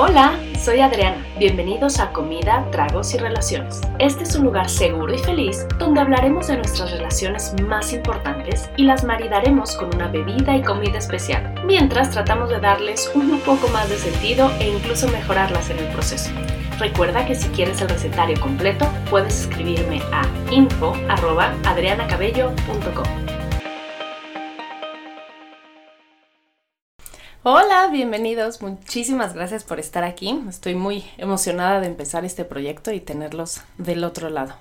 Hola, soy Adriana. Bienvenidos a Comida, Tragos y Relaciones. Este es un lugar seguro y feliz donde hablaremos de nuestras relaciones más importantes y las maridaremos con una bebida y comida especial, mientras tratamos de darles un poco más de sentido e incluso mejorarlas en el proceso. Recuerda que si quieres el recetario completo, puedes escribirme a info.adrianacabello.com. Hola, bienvenidos. Muchísimas gracias por estar aquí. Estoy muy emocionada de empezar este proyecto y tenerlos del otro lado.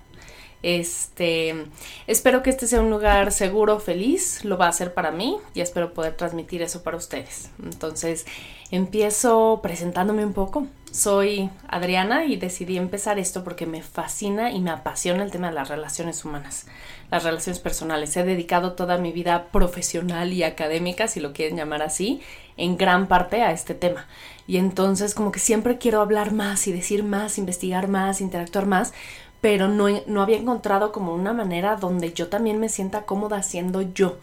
Este, espero que este sea un lugar seguro, feliz, lo va a ser para mí y espero poder transmitir eso para ustedes. Entonces, empiezo presentándome un poco. Soy Adriana y decidí empezar esto porque me fascina y me apasiona el tema de las relaciones humanas, las relaciones personales. He dedicado toda mi vida profesional y académica, si lo quieren llamar así, en gran parte a este tema. Y entonces como que siempre quiero hablar más y decir más, investigar más, interactuar más, pero no, no había encontrado como una manera donde yo también me sienta cómoda siendo yo.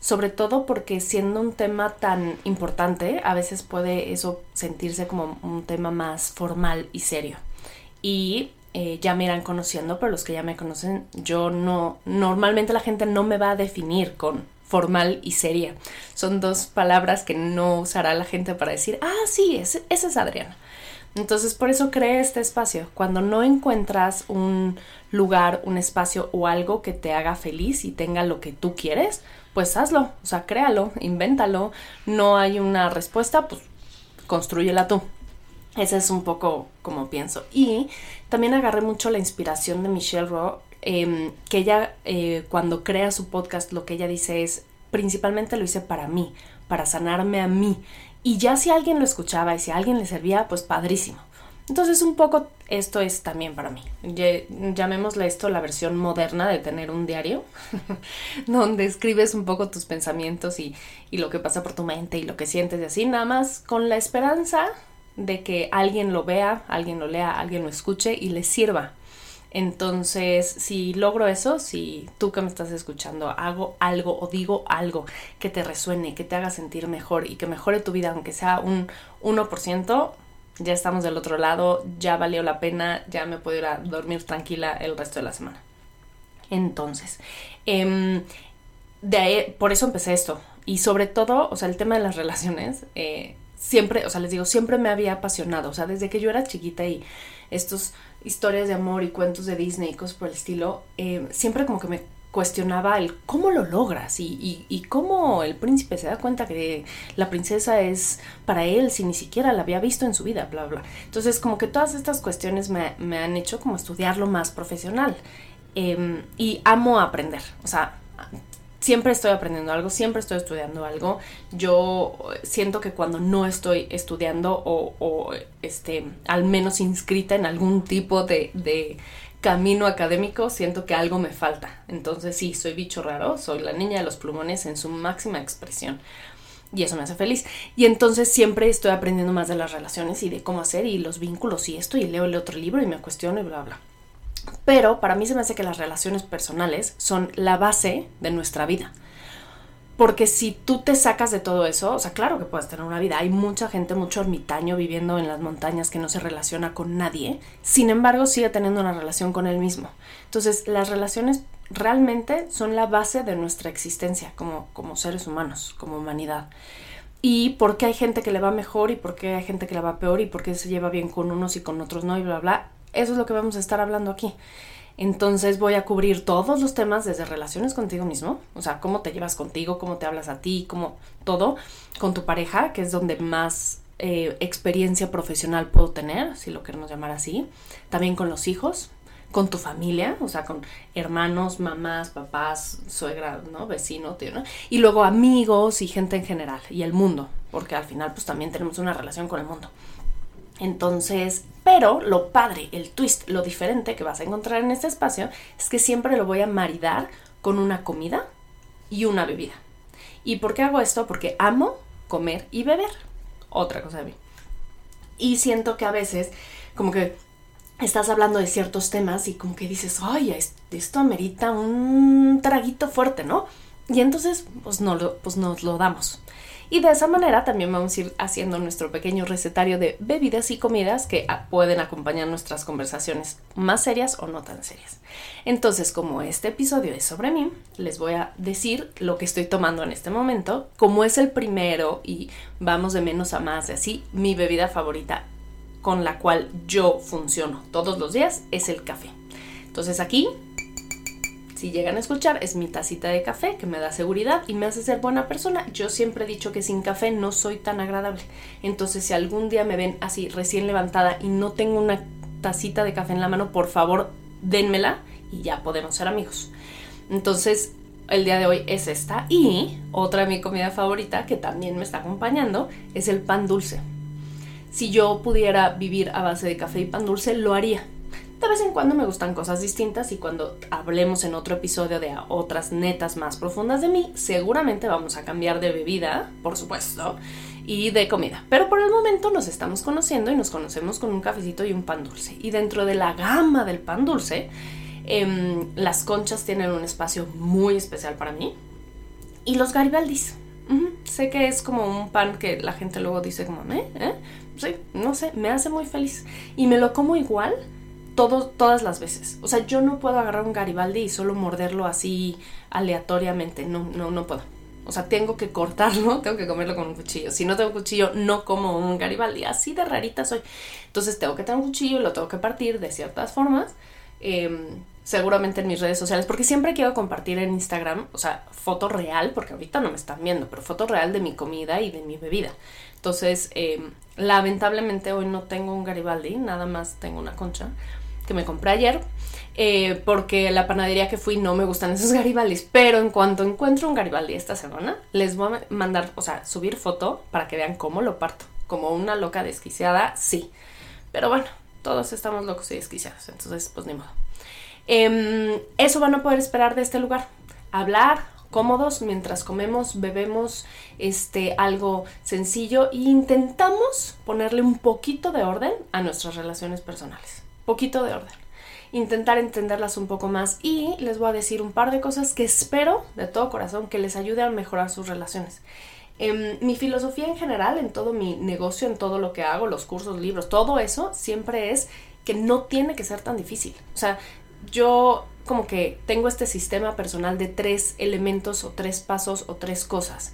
Sobre todo porque siendo un tema tan importante, a veces puede eso sentirse como un tema más formal y serio. Y eh, ya me irán conociendo, pero los que ya me conocen, yo no, normalmente la gente no me va a definir con formal y seria. Son dos palabras que no usará la gente para decir, ah, sí, ese, es Adriana. Entonces por eso creé este espacio. Cuando no encuentras un lugar, un espacio o algo que te haga feliz y tenga lo que tú quieres, pues hazlo, o sea, créalo, invéntalo. No hay una respuesta, pues construyela tú. Ese es un poco como pienso. Y también agarré mucho la inspiración de Michelle Rowe Em, que ella eh, cuando crea su podcast lo que ella dice es, principalmente lo hice para mí, para sanarme a mí. Y ya si alguien lo escuchaba y si alguien le servía, pues padrísimo. Entonces un poco esto es también para mí. Llamémosle esto la versión moderna de tener un diario, donde escribes un poco tus pensamientos y, y, lo que pasa por tu mente y lo que sientes y así, nada más con la esperanza de que alguien lo vea, alguien lo lea, alguien lo escuche y le sirva. Entonces, si logro eso, si tú que me estás escuchando hago algo o digo algo que te resuene, que te haga sentir mejor y que mejore tu vida, aunque sea un 1%, ya estamos del otro lado, ya valió la pena, ya me puedo ir a dormir tranquila el resto de la semana. Entonces, em, de ahí, por eso empecé esto. Y sobre todo, o sea, el tema de las relaciones, eh, siempre, o sea, les digo, siempre me había apasionado. O sea, desde que yo era chiquita y estos historias de amor y cuentos de Disney y cosas por el estilo, eh, siempre como que me cuestionaba el cómo lo logras y, cómo el príncipe se da cuenta que la princesa es para él si ni siquiera la había visto en su vida, bla, bla. Entonces como que todas estas cuestiones me, me han hecho como estudiarlo más profesional em, y amo aprender, o sea, siempre estoy aprendiendo algo, siempre estoy estudiando algo. Yo siento que cuando no estoy estudiando o, este, al menos inscrita en algún tipo de, de, camino académico, siento que algo me falta. Entonces sí, soy bicho raro, soy la niña de los plumones en su máxima expresión. Y eso me hace feliz. Y entonces siempre estoy aprendiendo más de las relaciones y de cómo hacer y los vínculos y esto y leo el otro libro y me cuestiono y bla, bla. Pero para mí se me hace que las relaciones personales son la base de nuestra vida. Porque si tú te sacas de todo eso, o sea, claro que puedes tener una vida. Hay mucha gente, mucho ermitaño viviendo en las montañas que no se relaciona con nadie. Sin embargo, sigue teniendo una relación con él mismo. Entonces, las relaciones realmente son la base de nuestra existencia como, como seres humanos, como humanidad. Y por qué hay gente que le va mejor y por qué hay gente que le va peor y por qué se lleva bien con unos y con otros no y bla, bla. Eso es lo que vamos a estar hablando aquí. Entonces voy a cubrir todos los temas desde relaciones contigo mismo, o sea, cómo te llevas contigo, cómo te hablas a ti, cómo todo, con tu pareja, que es donde más eh, experiencia profesional puedo tener, si lo queremos llamar así. También con los hijos, con tu familia, o sea, con hermanos, mamás, papás, suegra, ¿no? Vecino, tío, ¿no? Y luego amigos y gente en general, y el mundo, porque al final pues también tenemos una relación con el mundo. Entonces, pero lo padre, el twist, lo diferente que vas a encontrar en este espacio es que siempre lo voy a maridar con una comida y una bebida. ¿Y por qué hago esto? Porque amo comer y beber. Otra cosa de mí. Y siento que a veces como que estás hablando de ciertos temas y como que dices, ay, esto amerita un traguito fuerte, ¿no? Y entonces, pues, no, pues nos lo damos. Y de esa manera también vamos a ir haciendo nuestro pequeño recetario de bebidas y comidas que pueden acompañar nuestras conversaciones más serias o no tan serias. Entonces, como este episodio es sobre mí, les voy a decir lo que estoy tomando en este momento. Como es el primero y vamos de menos a más, de así, mi bebida favorita con la cual yo funciono todos los días es el café. Entonces aquí si llegan a escuchar, es mi tacita de café que me da seguridad y me hace ser buena persona. Yo siempre he dicho que sin café no soy tan agradable. Entonces, si algún día me ven así recién levantada y no tengo una tacita de café en la mano, por favor, dénmela y ya podemos ser amigos. Entonces, el día de hoy es esta y otra de mi comida favorita que también me está acompañando es el pan dulce. Si yo pudiera vivir a base de café y pan dulce, lo haría de vez en cuando me gustan cosas distintas y cuando hablemos en otro episodio de otras netas más profundas de mí, seguramente vamos a cambiar de bebida, por supuesto, y de comida. Pero por el momento nos estamos conociendo y nos conocemos con un cafecito y un pan dulce. Y dentro de la gama del pan dulce, em, las conchas tienen un espacio muy especial para mí. Y los garibaldis. Sé que es como un pan que la gente luego dice como, ¿eh? ¿eh? Sí, no sé, me hace muy feliz. Y me lo como igual todas las veces. O sea, yo no puedo agarrar un Garibaldi y solo morderlo así aleatoriamente. No, no, no puedo. O sea, tengo que cortarlo, tengo que comerlo con un cuchillo. Si no tengo cuchillo, no como un Garibaldi. Así de rarita soy. Entonces tengo que tener un cuchillo y lo tengo que partir de ciertas formas. Em, seguramente en mis redes sociales, porque siempre quiero compartir en Instagram, o sea, foto real, porque ahorita no me están viendo, pero foto real de mi comida y de mi bebida. Entonces, em, lamentablemente hoy no tengo un Garibaldi, nada más tengo una concha que me compré ayer, eh, porque la panadería que fui no me gustan esos garibaldis, pero en cuanto encuentro un garibaldi esta semana, les voy a mandar, o sea, subir foto para que vean cómo lo parto. Como una loca desquiciada, sí. Pero bueno, todos estamos locos y desquiciados, entonces pues ni modo. Em, eso van a poder esperar de este lugar. Hablar, cómodos mientras comemos, bebemos este algo sencillo e intentamos ponerle un poquito de orden a nuestras relaciones personales poquito de orden. Intentar entenderlas un poco más y les voy a decir un par de cosas que espero de todo corazón que les ayude a mejorar sus relaciones. Em, mi filosofía en general, en todo mi negocio, en todo lo que hago, los cursos, libros, todo eso, siempre es que no tiene que ser tan difícil. O sea, yo como que tengo este sistema personal de tres elementos o tres pasos o tres cosas.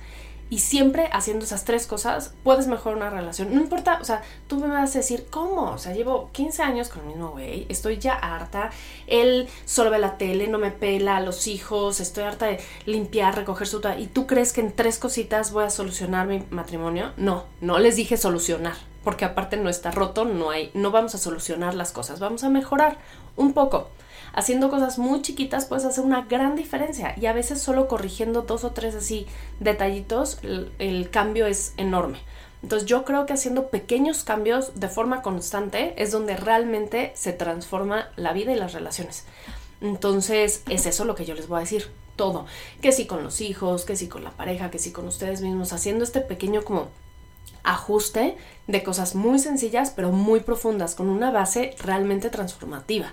Y siempre haciendo esas tres cosas puedes mejorar una relación. No importa, o sea, tú me vas a decir, ¿cómo? O sea, llevo 15 años con el mismo güey, estoy ya harta. Él solo ve la tele, no me pela los hijos, estoy harta de limpiar, recoger su... ¿Y tú crees que en tres cositas voy a solucionar mi matrimonio? No, no les dije solucionar, porque aparte no está roto, no hay, no vamos a solucionar las cosas, vamos a mejorar un poco haciendo cosas muy chiquitas puedes hacer una gran diferencia y a veces solo corrigiendo dos o tres así detallitos el, cambio es enorme. Entonces yo creo que haciendo pequeños cambios de forma constante es donde realmente se transforma la vida y las relaciones. Entonces es eso lo que yo les voy a decir. Todo. Que si con los hijos, que si con la pareja, que si con ustedes mismos, haciendo este pequeño como ajuste de cosas muy sencillas pero muy profundas con una base realmente transformativa.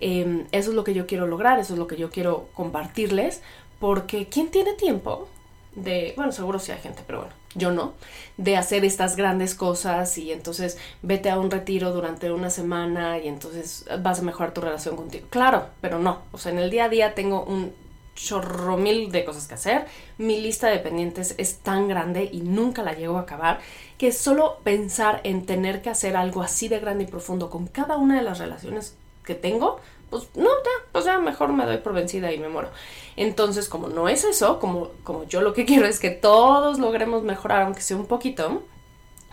Em, eso es lo que yo quiero lograr, eso es lo que yo quiero compartirles, porque ¿quién tiene tiempo de, bueno, seguro sí hay gente, pero bueno, yo no, de hacer estas grandes cosas y entonces vete a un retiro durante una semana y entonces vas a mejorar tu relación contigo. Claro, pero no, o sea, en el día a día tengo un chorro mil de cosas que hacer, mi lista de pendientes es tan grande y nunca la llego a acabar que solo pensar en tener que hacer algo así de grande y profundo con cada una de las relaciones que tengo, pues no, ya, pues ya mejor me doy por vencida y me muero. Entonces, como no es eso, como, como yo lo que quiero es que todos logremos mejorar, aunque sea un poquito,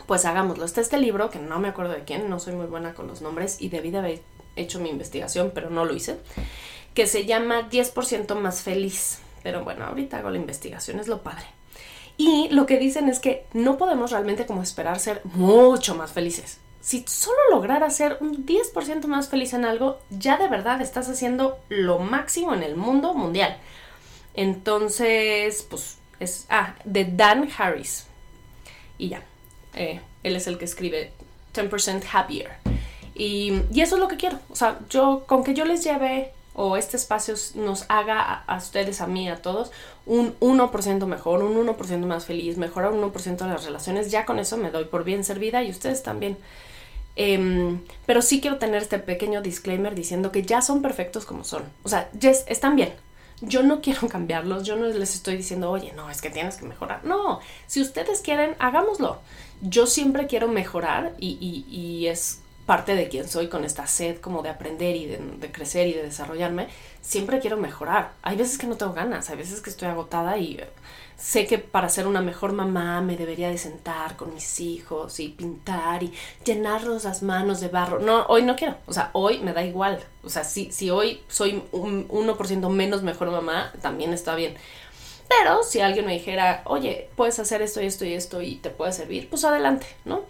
pues hagámoslo. Está este libro, que no me acuerdo de quién, no soy muy buena con los nombres y debí de haber hecho mi investigación, pero no lo hice, que se llama 10% más feliz. Pero bueno, ahorita hago la investigación, es lo padre. Y lo que dicen es que no podemos realmente como esperar ser mucho más felices si solo lograr ser un 10% más feliz en algo, ya de verdad estás haciendo lo máximo en el mundo mundial. Entonces, pues es, ah, de Dan Harris. Y ya, eh, él es el que escribe 10% Happier. Y, y, eso es lo que quiero. O sea, yo, con que yo les lleve o este espacio nos haga a, ustedes, a mí, a todos, un 1% mejor, un 1% más feliz, mejora un 1% de las relaciones, ya con eso me doy por bien servida y ustedes también. Em, pero sí quiero tener este pequeño disclaimer diciendo que ya son perfectos como son. O sea, ya están bien. Yo no quiero cambiarlos, yo no les estoy diciendo, oye, no, es que tienes que mejorar. No, si ustedes quieren, hagámoslo. Yo siempre quiero mejorar y, y es parte de quien soy con esta sed como de aprender y de, crecer y de desarrollarme, siempre quiero mejorar. Hay veces que no tengo ganas, hay veces que estoy agotada y eh, sé que para ser una mejor mamá me debería de sentar con mis hijos y pintar y llenarlos las manos de barro. No, hoy no quiero. O sea, hoy me da igual. O sea, si, si hoy soy un 1% menos mejor mamá, también está bien. Pero si alguien me dijera, oye, puedes hacer esto y esto y esto y te puede servir, pues adelante, ¿no?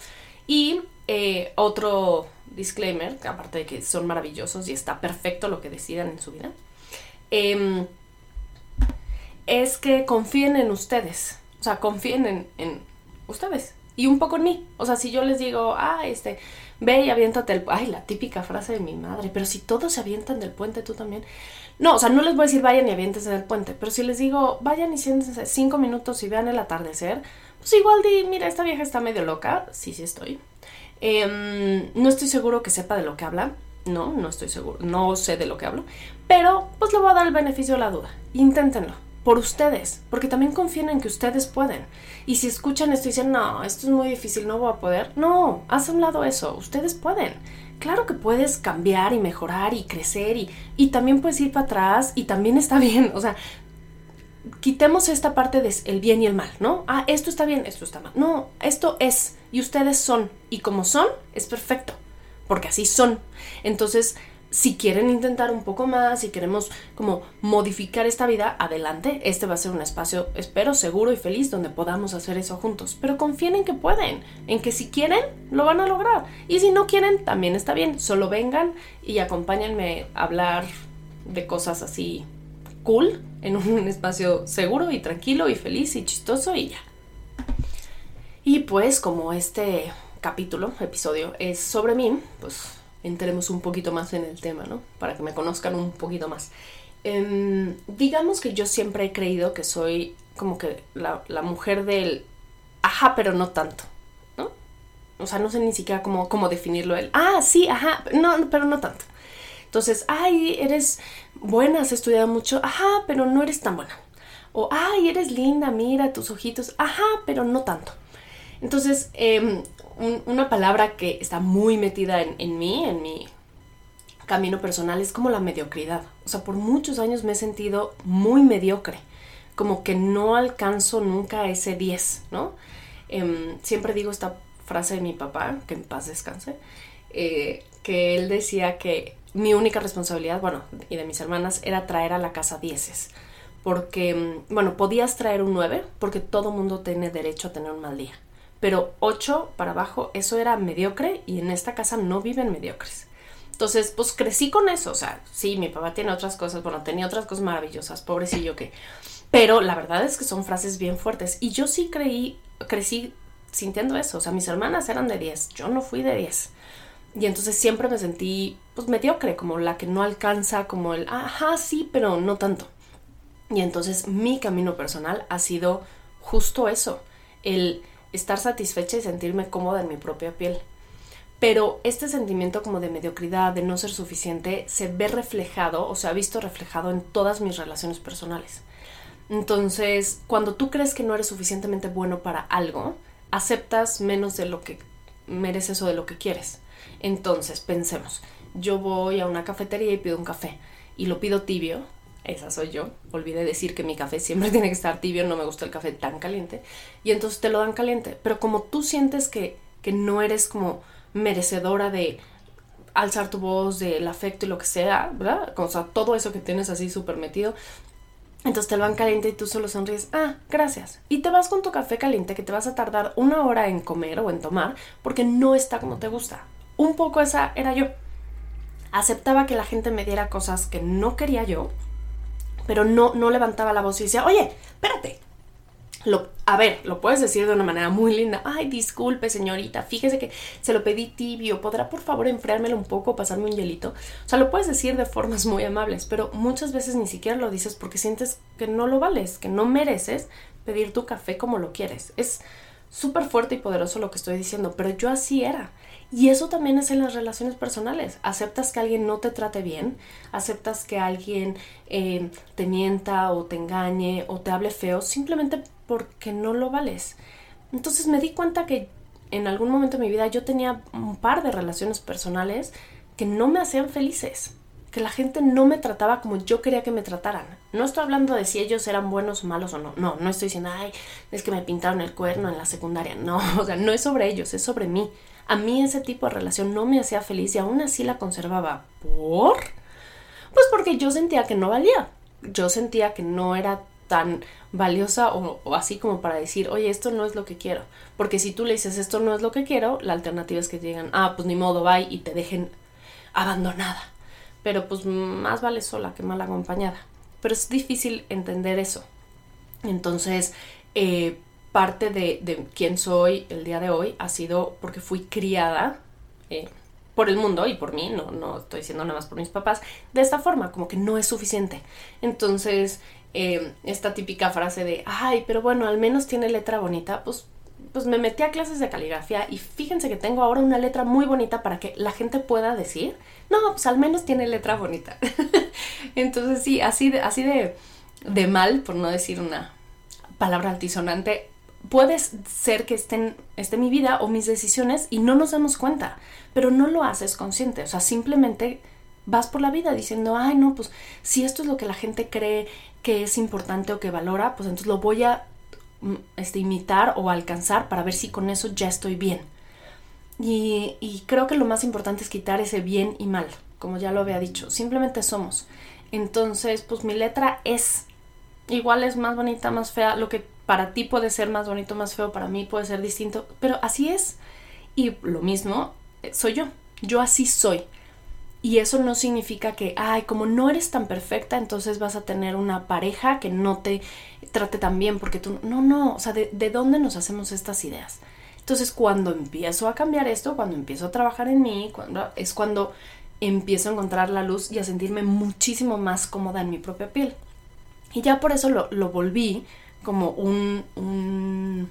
Y eh, otro disclaimer, aparte de que son maravillosos y está perfecto lo que decidan en su vida, em, es que confíen en ustedes. O sea, confíen en, ustedes. Y un poco en mí. O sea, si yo les digo, ah, este, ve y aviéntate el... Ay, la típica frase de mi madre. Pero si todos se avientan del puente, tú también. No, o sea, no les voy a decir vayan y aviéntense del puente. Pero si les digo, vayan y siéntense cinco minutos y vean el atardecer, pues igual di, mira, esta vieja está medio loca. Sí, sí estoy. Em, no estoy seguro que sepa de lo que habla. No, no estoy seguro. No sé de lo que hablo. Pero pues le voy a dar el beneficio de la duda. Inténtenlo. Por ustedes. Porque también confíen en que ustedes pueden. Y si escuchan esto y dicen, no, esto es muy difícil, no voy a poder. No, haz a un lado eso. Ustedes pueden. Claro que puedes cambiar y mejorar y crecer y, y también puedes ir para atrás y también está bien. O sea, quitemos esta parte de el bien y el mal, ¿no? Ah, esto está bien, esto está mal. No, esto es y ustedes son y como son es perfecto, porque así son. Entonces, si quieren intentar un poco más, si queremos como modificar esta vida, adelante. Este va a ser un espacio, espero, seguro y feliz donde podamos hacer eso juntos. Pero confíen en que pueden, en que si quieren, lo van a lograr. Y si no quieren, también está bien. Solo vengan y acompáñenme a hablar de cosas así cool en un espacio seguro y tranquilo y feliz y chistoso y ya. Y pues como este capítulo, episodio, es sobre mí, pues entremos un poquito más en el tema, ¿no? Para que me conozcan un poquito más. Em, digamos que yo siempre he creído que soy como que la, mujer del ajá, pero no tanto, ¿no? O sea, no sé ni siquiera cómo, cómo definirlo él. Ah, sí, ajá, no, pero no tanto. Entonces, ay, eres buena, has estudiado mucho, ajá, pero no eres tan buena. O, ay, eres linda, mira tus ojitos, ajá, pero no tanto. Entonces, em, una palabra que está muy metida en, en mí, en mi camino personal, es como la mediocridad. O sea, por muchos años me he sentido muy mediocre, como que no alcanzo nunca ese 10, ¿no? Em, siempre digo esta frase de mi papá, que en paz descanse, eh, que él decía que mi única responsabilidad, bueno, y de mis hermanas, era traer a la casa dieces. Porque, mm, bueno, podías traer un 9 porque todo mundo tiene derecho a tener un mal día. Pero 8 para abajo, eso era mediocre y en esta casa no viven mediocres. Entonces, pues crecí con eso. O sea, sí, mi papá tiene otras cosas, bueno, tenía otras cosas maravillosas, pobrecillo que. Pero la verdad es que son frases bien fuertes. Y yo sí creí, crecí sintiendo eso. O sea, mis hermanas eran de 10, yo no fui de 10. Y entonces siempre me sentí pues mediocre, como la que no alcanza, como el, ajá, sí, pero no tanto. Y entonces mi camino personal ha sido justo eso, el estar satisfecha y sentirme cómoda en mi propia piel. Pero este sentimiento como de mediocridad, de no ser suficiente, se ve reflejado o se ha visto reflejado en todas mis relaciones personales. Entonces, cuando tú crees que no eres suficientemente bueno para algo, aceptas menos de lo que mereces o de lo que quieres. Entonces, pensemos, yo voy a una cafetería y pido un café y lo pido tibio, esa soy yo, olvidé decir que mi café siempre tiene que estar tibio, no me gusta el café tan caliente, y entonces te lo dan caliente, pero como tú sientes que, que no eres como merecedora de alzar tu voz, del afecto y lo que sea, ¿verdad? O sea, todo eso que tienes así súper metido, entonces te lo dan caliente y tú solo sonríes, ah, gracias. Y te vas con tu café caliente que te vas a tardar una hora en comer o en tomar porque no está como te gusta. Un poco esa era yo. Aceptaba que la gente me diera cosas que no quería yo, pero no, no levantaba la voz y decía, oye, espérate, a ver, lo puedes decir de una manera muy linda. Ay, disculpe, señorita, fíjese que se lo pedí tibio. ¿Podrá por favor enfriármelo un poco, pasarme un hielito? O sea, lo puedes decir de formas muy amables, pero muchas veces ni siquiera lo dices porque sientes que no lo vales, que no mereces pedir tu café como lo quieres. Es súper fuerte y poderoso lo que estoy diciendo, pero yo así era. Y eso también es en las relaciones personales. Aceptas que alguien no te trate bien, aceptas que alguien eh, te mienta o te engañe o te hable feo simplemente porque no lo vales. Entonces me di cuenta que en algún momento de mi vida yo tenía un par de relaciones personales que no me hacían felices, que la gente no me trataba como yo quería que me trataran. No estoy hablando de si ellos eran buenos malos o no. No, no estoy diciendo, ay, es que me pintaron el cuerno en la secundaria. No, o sea, no es sobre ellos, es sobre mí. A mí ese tipo de relación no me hacía feliz y aún así la conservaba. ¿Por? Pues porque yo sentía que no valía. Yo sentía que no era tan valiosa o, así como para decir, oye, esto no es lo que quiero. Porque si tú le dices, esto no es lo que quiero, la alternativa es que te digan, ah, pues ni modo, bye, y te dejen abandonada. Pero pues más vale sola que mal acompañada. Pero es difícil entender eso. Entonces, eh, parte de, de, quién soy el día de hoy ha sido porque fui criada eh, por el mundo y por mí, no, no estoy diciendo nada más por mis papás, de esta forma, como que no es suficiente. Entonces, eh, esta típica frase de, ay, pero bueno, al menos tiene letra bonita, pues, pues me metí a clases de caligrafía y fíjense que tengo ahora una letra muy bonita para que la gente pueda decir, no, pues al menos tiene letra bonita. Entonces sí, así de, así de, de mal, por no decir una palabra altisonante, puede ser que estén, esté mi vida o mis decisiones y no nos damos cuenta, pero no lo haces consciente, o sea, simplemente vas por la vida diciendo, ay, no, pues si esto es lo que la gente cree que es importante o que valora, pues entonces lo voy a este, imitar o alcanzar para ver si con eso ya estoy bien. Y, y creo que lo más importante es quitar ese bien y mal, como ya lo había dicho, simplemente somos. Entonces, pues mi letra es igual es más bonita, más fea, lo que para ti puede ser más bonito, más feo, para mí puede ser distinto, pero así es. Y lo mismo eh, soy yo, yo así soy. Y eso no significa que, ay, como no eres tan perfecta, entonces vas a tener una pareja que no te trate tan bien, porque tú, no, no, o sea, ¿de, de dónde nos hacemos estas ideas? Entonces, cuando empiezo a cambiar esto, cuando empiezo a trabajar en mí, cuando, es cuando empiezo a encontrar la luz y a sentirme muchísimo más cómoda en mi propia piel. Y ya por eso lo, lo volví como un, un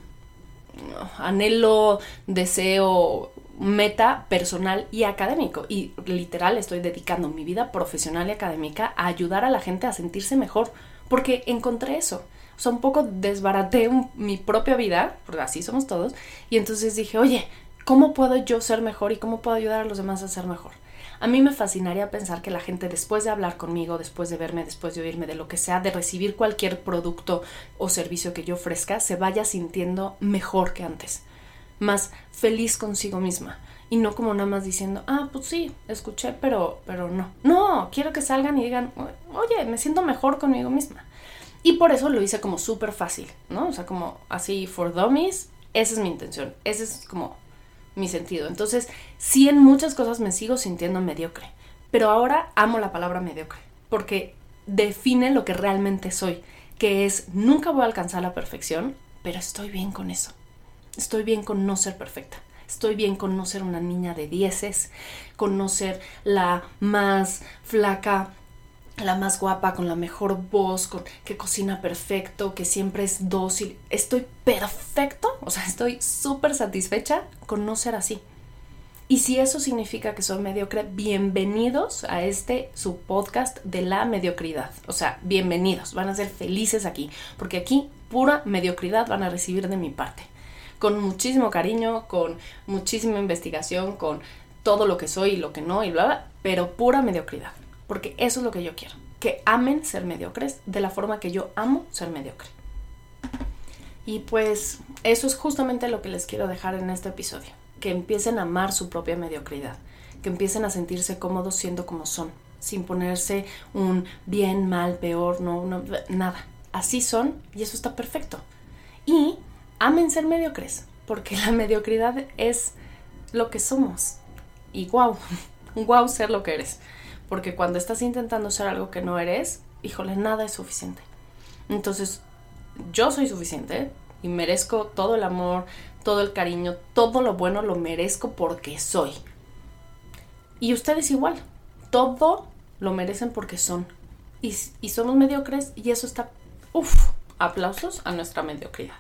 anhelo, deseo, meta personal y académico. Y literal estoy dedicando mi vida profesional y académica a ayudar a la gente a sentirse mejor. Porque encontré eso. O sea, un poco desbaraté mi propia vida, porque así somos todos. Y entonces dije, oye, ¿cómo puedo yo ser mejor y cómo puedo ayudar a los demás a ser mejor? A mí me fascinaría pensar que la gente después de hablar conmigo, después de verme, después de oírme, de lo que sea, de recibir cualquier producto o servicio que yo ofrezca, se vaya sintiendo mejor que antes, más feliz consigo misma y no como nada más diciendo, ah, pues sí, escuché, pero, pero no. No, quiero que salgan y digan, oye, me siento mejor conmigo misma. Y por eso lo hice como súper fácil, ¿no? O sea, como así, for dummies, esa es mi intención, ese es como mi sentido. Entonces, sí en muchas cosas me sigo sintiendo mediocre, pero ahora amo la palabra mediocre, porque define lo que realmente soy, que es nunca voy a alcanzar la perfección, pero estoy bien con eso. Estoy bien con no ser perfecta. Estoy bien con no ser una niña de dieces, con no ser la más flaca la más guapa, con la mejor voz, con que cocina perfecto, que siempre es dócil. Estoy perfecto, o sea, estoy súper satisfecha con no ser así. Y si eso significa que soy mediocre, bienvenidos a este su podcast de la mediocridad. O sea, bienvenidos, van a ser felices aquí, porque aquí pura mediocridad van a recibir de mi parte. Con muchísimo cariño, con muchísima investigación, con todo lo que soy y lo que no y bla, bla, pero pura mediocridad porque eso es lo que yo quiero, que amen ser mediocres de la forma que yo amo ser mediocre. Y pues eso es justamente lo que les quiero dejar en este episodio, que empiecen a amar su propia mediocridad, que empiecen a sentirse cómodos siendo como son, sin ponerse un bien, mal, peor, no, no nada. Así son y eso está perfecto. Y amen ser mediocres, porque la mediocridad es lo que somos. Y wow, wow ser lo que eres porque cuando estás intentando ser algo que no eres, híjole, nada es suficiente. Entonces, yo soy suficiente, y merezco todo el amor, todo el cariño, todo lo bueno lo merezco porque soy. Y ustedes igual, todo lo merecen porque son. Y, y somos mediocres y eso está, uff, aplausos a nuestra mediocridad.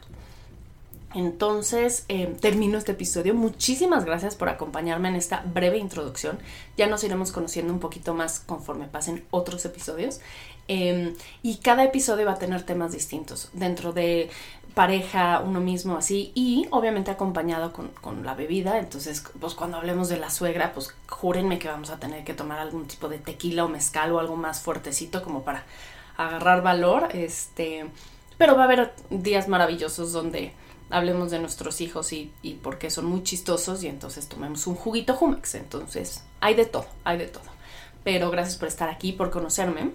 Entonces, eh, termino este episodio. Muchísimas gracias por acompañarme en esta breve introducción. Ya nos iremos conociendo un poquito más conforme pasen otros episodios. Em, y cada episodio va a tener temas distintos dentro de pareja, uno mismo así, y obviamente acompañado con, la bebida. Entonces, pues cuando hablemos de la suegra, pues júrenme que vamos a tener que tomar algún tipo de tequila o mezcal o algo más fuertecito como para agarrar valor. Este, pero va a haber días maravillosos donde hablemos de nuestros hijos y, y por qué son muy chistosos y entonces tomemos un juguito Jumex. Entonces, hay de todo, hay de todo. Pero gracias por estar aquí, por conocerme.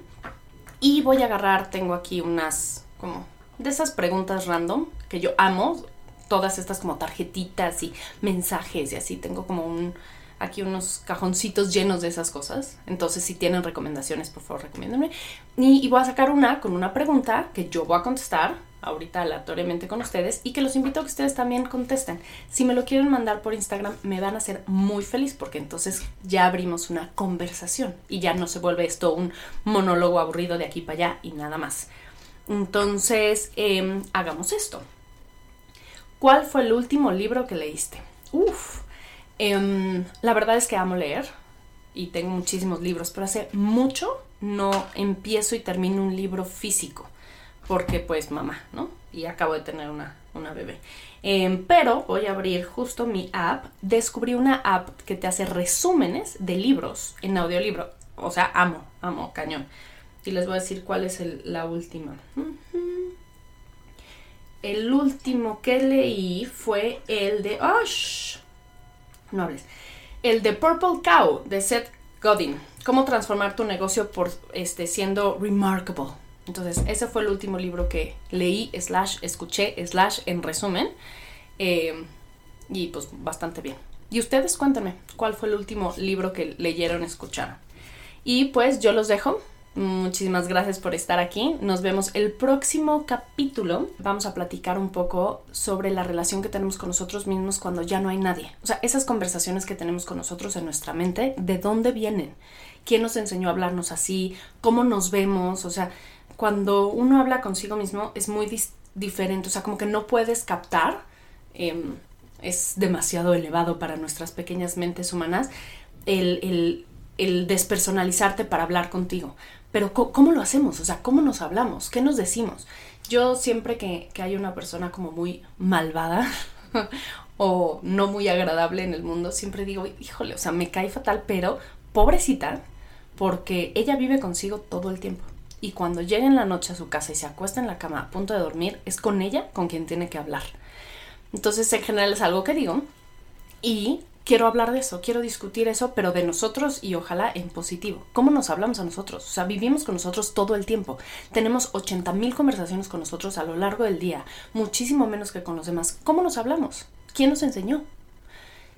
Y voy a agarrar, tengo aquí unas como de esas preguntas random que yo amo, todas estas como tarjetitas y mensajes y así, tengo como un aquí unos cajoncitos llenos de esas cosas. Entonces, si tienen recomendaciones, por favor, recomiéndenme. Y, y, voy a sacar una con una pregunta que yo voy a contestar ahorita aleatoriamente con ustedes y que los invito a que ustedes también contesten. Si me lo quieren mandar por Instagram, me van a hacer muy feliz porque entonces ya abrimos una conversación y ya no se vuelve esto un monólogo aburrido de aquí para allá y nada más. Entonces, eh, hagamos esto. ¿Cuál fue el último libro que leíste? Uf, eh, la verdad es que amo leer y tengo muchísimos libros, pero hace mucho no empiezo y termino un libro físico porque pues mamá, ¿no? Y acabo de tener una, una bebé. Eh, pero voy a abrir justo mi app. Descubrí una app que te hace resúmenes de libros en audiolibro. O sea, amo, amo, cañón. Y les voy a decir cuál es la última. El último que leí fue el de... ¡Oh! No hables. El de Purple Cow de Seth Godin. Cómo transformar tu negocio por este siendo remarkable. Entonces, ese fue el último libro que leí, slash, escuché, slash, en resumen. Eh, y pues bastante bien. Y ustedes cuéntenme, ¿cuál fue el último libro que leyeron, escucharon? Y pues yo los dejo. Muchísimas gracias por estar aquí. Nos vemos el próximo capítulo. Vamos a platicar un poco sobre la relación que tenemos con nosotros mismos cuando ya no hay nadie. O sea, esas conversaciones que tenemos con nosotros en nuestra mente, ¿de dónde vienen? ¿Quién nos enseñó a hablarnos así? ¿Cómo nos vemos? O sea, cuando uno habla consigo mismo es muy diferente, o sea, como que no puedes captar, eh, es demasiado elevado para nuestras pequeñas mentes humanas, el, despersonalizarte para hablar contigo. Pero ¿cómo lo hacemos? O sea, ¿cómo nos hablamos? ¿Qué nos decimos? Yo siempre que hay una persona como muy malvada o no muy agradable en el mundo, siempre digo, híjole, o sea, me cae fatal, pero pobrecita, porque ella vive consigo todo el tiempo y cuando llega en la noche a su casa y se acuesta en la cama a punto de dormir, es con ella con quien tiene que hablar. Entonces, en general es algo que digo y quiero hablar de eso, quiero discutir eso, pero de nosotros y ojalá en positivo. ¿Cómo nos hablamos a nosotros? O sea, vivimos con nosotros todo el tiempo. Tenemos 80 mil conversaciones con nosotros a lo largo del día, muchísimo menos que con los demás. ¿Cómo nos hablamos? ¿Quién nos enseñó?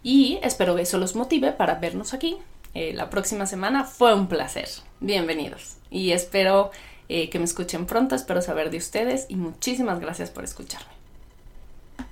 Y espero que eso los motive para vernos aquí eh, la próxima semana. Fue un placer. Bienvenidos. Y espero eh, que me escuchen pronto, espero saber de ustedes y muchísimas gracias por escucharme.